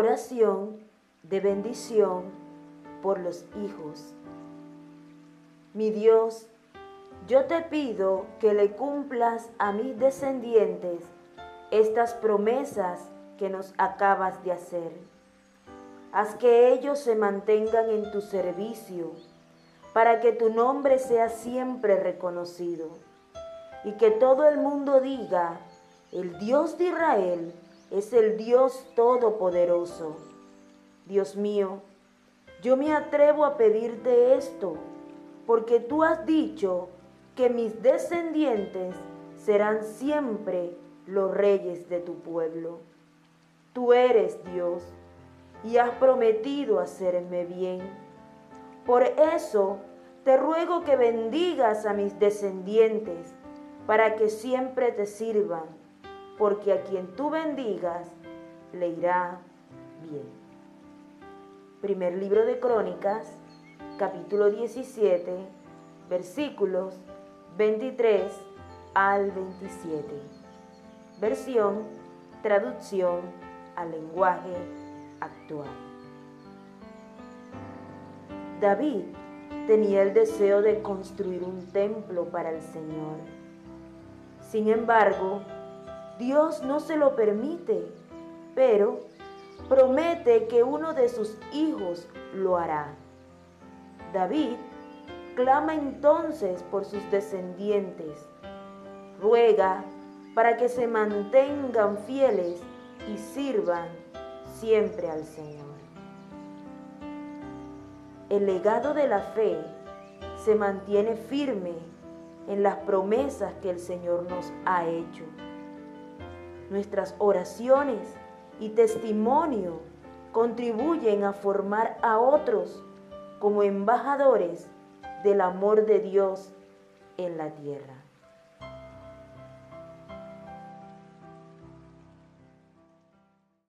Oración de bendición por los hijos. Mi Dios, yo te pido que le cumplas a mis descendientes estas promesas que nos acabas de hacer. Haz que ellos se mantengan en tu servicio, para que tu nombre sea siempre reconocido y que todo el mundo diga, el Dios de Israel es el Dios todopoderoso. Dios mío, yo me atrevo a pedirte esto, porque tú has dicho que mis descendientes serán siempre los reyes de tu pueblo. Tú eres Dios y has prometido hacerme bien. Por eso te ruego que bendigas a mis descendientes para que siempre te sirvan, porque a quien tú bendigas le irá bien. Primer libro de Crónicas, capítulo 17, versículos 23 al 27. Versión, traducción al lenguaje actual. David tenía el deseo de construir un templo para el Señor. Sin embargo, Dios no se lo permite, pero promete que uno de sus hijos lo hará. David clama entonces por sus descendientes, ruega para que se mantengan fieles y sirvan siempre al Señor. El legado de la fe se mantiene firme en las promesas que el Señor nos ha hecho. Nuestras oraciones y testimonio contribuyen a formar a otros como embajadores del amor de Dios en la tierra.